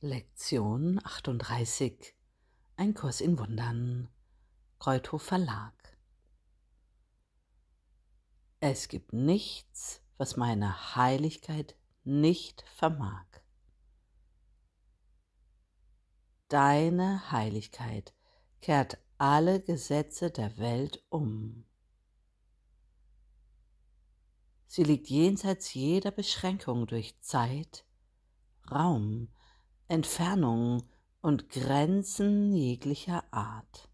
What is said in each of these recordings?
Lektion 38 Ein Kurs in Wundern Kreuthof Verlag Es gibt nichts, was meine Heiligkeit nicht vermag. Deine Heiligkeit kehrt alle Gesetze der Welt um. Sie liegt jenseits jeder Beschränkung durch Zeit, Raum, Entfernung und Grenzen jeglicher Art.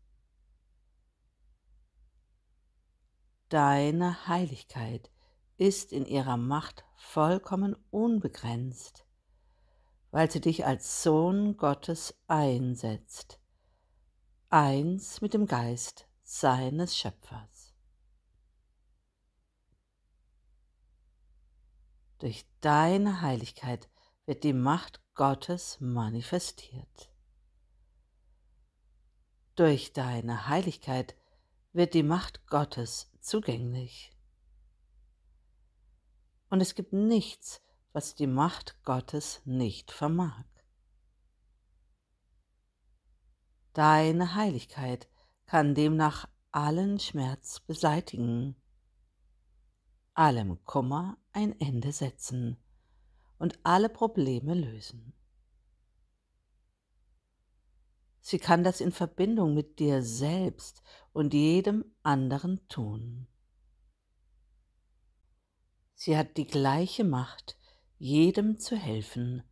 Deine Heiligkeit ist in ihrer Macht vollkommen unbegrenzt, weil sie dich als Sohn Gottes einsetzt, eins mit dem Geist seines Schöpfers. Durch deine Heiligkeit wird die Macht Gottes manifestiert. Durch deine Heiligkeit wird die Macht Gottes zugänglich. Und es gibt nichts, was die Macht Gottes nicht vermag. Deine Heiligkeit kann demnach allen Schmerz beseitigen, allem Kummer ein Ende setzen und alle Probleme lösen. Sie kann das in Verbindung mit dir selbst und jedem anderen tun. Sie hat die gleiche Macht, jedem zu helfen,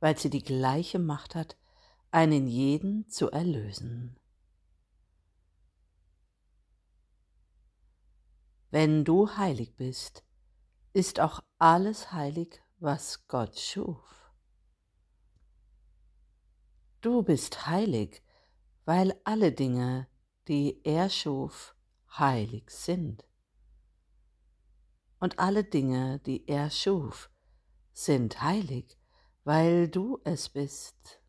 weil sie die gleiche Macht hat, einen jeden zu erlösen. Wenn du heilig bist, ist auch alles heilig, was Gott schuf. Du bist heilig, weil alle Dinge, die er schuf, heilig sind. Und alle Dinge, die er schuf, sind heilig, weil du es bist.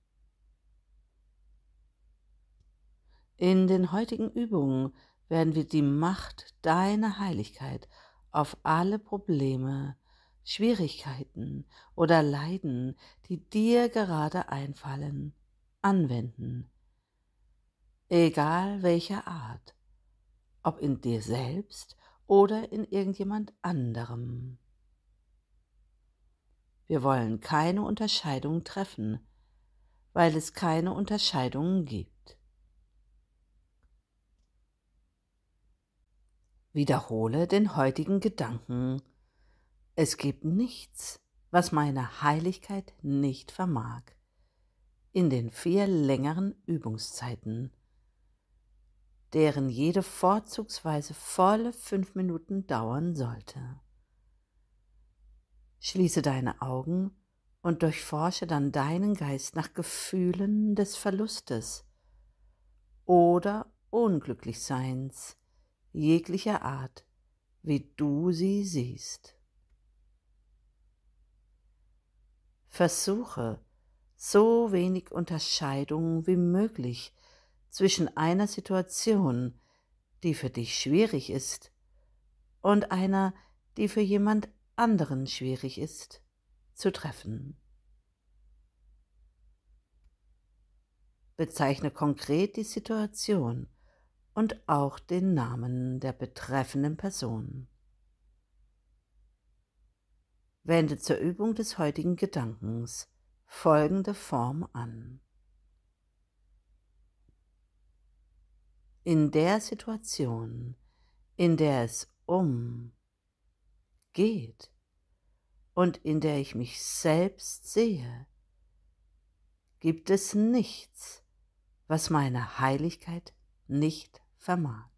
In den heutigen Übungen werden wir die Macht deiner Heiligkeit auf alle Probleme Schwierigkeiten oder Leiden, die dir gerade einfallen, anwenden, egal welcher Art, ob in dir selbst oder in irgendjemand anderem. Wir wollen keine Unterscheidung treffen, weil es keine Unterscheidungen gibt. Wiederhole den heutigen Gedanken es gibt nichts, was meine Heiligkeit nicht vermag, in den vier längeren Übungszeiten, deren jede vorzugsweise volle fünf Minuten dauern sollte. Schließe deine Augen und durchforsche dann deinen Geist nach Gefühlen des Verlustes oder Unglücklichseins jeglicher Art, wie du sie siehst. Versuche, so wenig Unterscheidung wie möglich zwischen einer Situation, die für dich schwierig ist, und einer, die für jemand anderen schwierig ist, zu treffen. Bezeichne konkret die Situation und auch den Namen der betreffenden Person. Wende zur Übung des heutigen Gedankens folgende Form an. In der Situation, in der es um geht und in der ich mich selbst sehe, gibt es nichts, was meine Heiligkeit nicht vermag.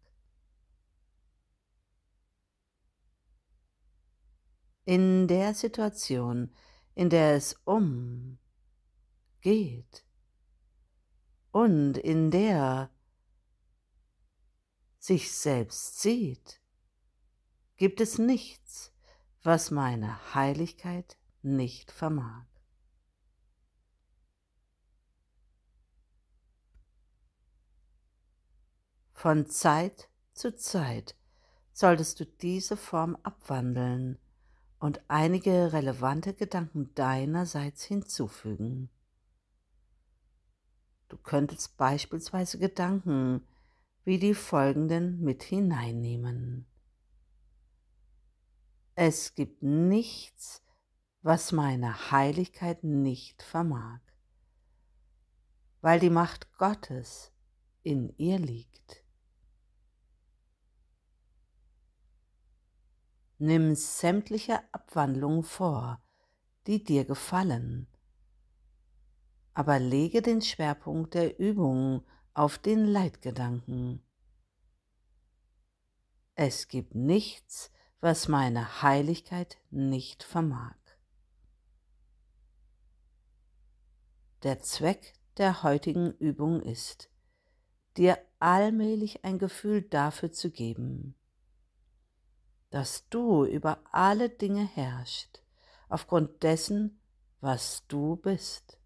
In der Situation, in der es um geht und in der sich selbst sieht, gibt es nichts, was meine Heiligkeit nicht vermag. Von Zeit zu Zeit solltest du diese Form abwandeln und einige relevante Gedanken deinerseits hinzufügen. Du könntest beispielsweise Gedanken wie die folgenden mit hineinnehmen. Es gibt nichts, was meine Heiligkeit nicht vermag, weil die Macht Gottes in ihr liegt. Nimm sämtliche Abwandlungen vor, die dir gefallen, aber lege den Schwerpunkt der Übung auf den Leitgedanken. Es gibt nichts, was meine Heiligkeit nicht vermag. Der Zweck der heutigen Übung ist, dir allmählich ein Gefühl dafür zu geben, dass du über alle Dinge herrschst, aufgrund dessen, was du bist.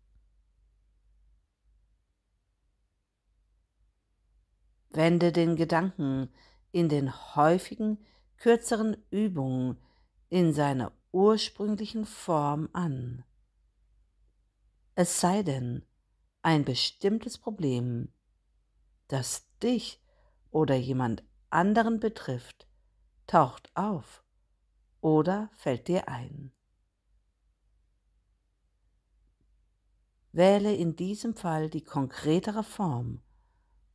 Wende den Gedanken in den häufigen, kürzeren Übungen in seiner ursprünglichen Form an. Es sei denn, ein bestimmtes Problem, das dich oder jemand anderen betrifft, taucht auf oder fällt dir ein. Wähle in diesem Fall die konkretere Form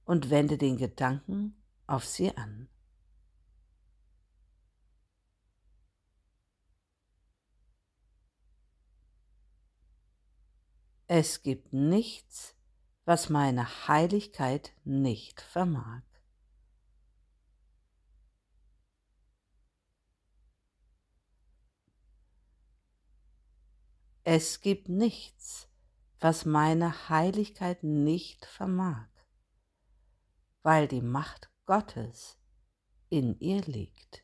und wende den Gedanken auf sie an. Es gibt nichts, was meine Heiligkeit nicht vermag. Es gibt nichts, was meine Heiligkeit nicht vermag weil die Macht Gottes in ihr liegt.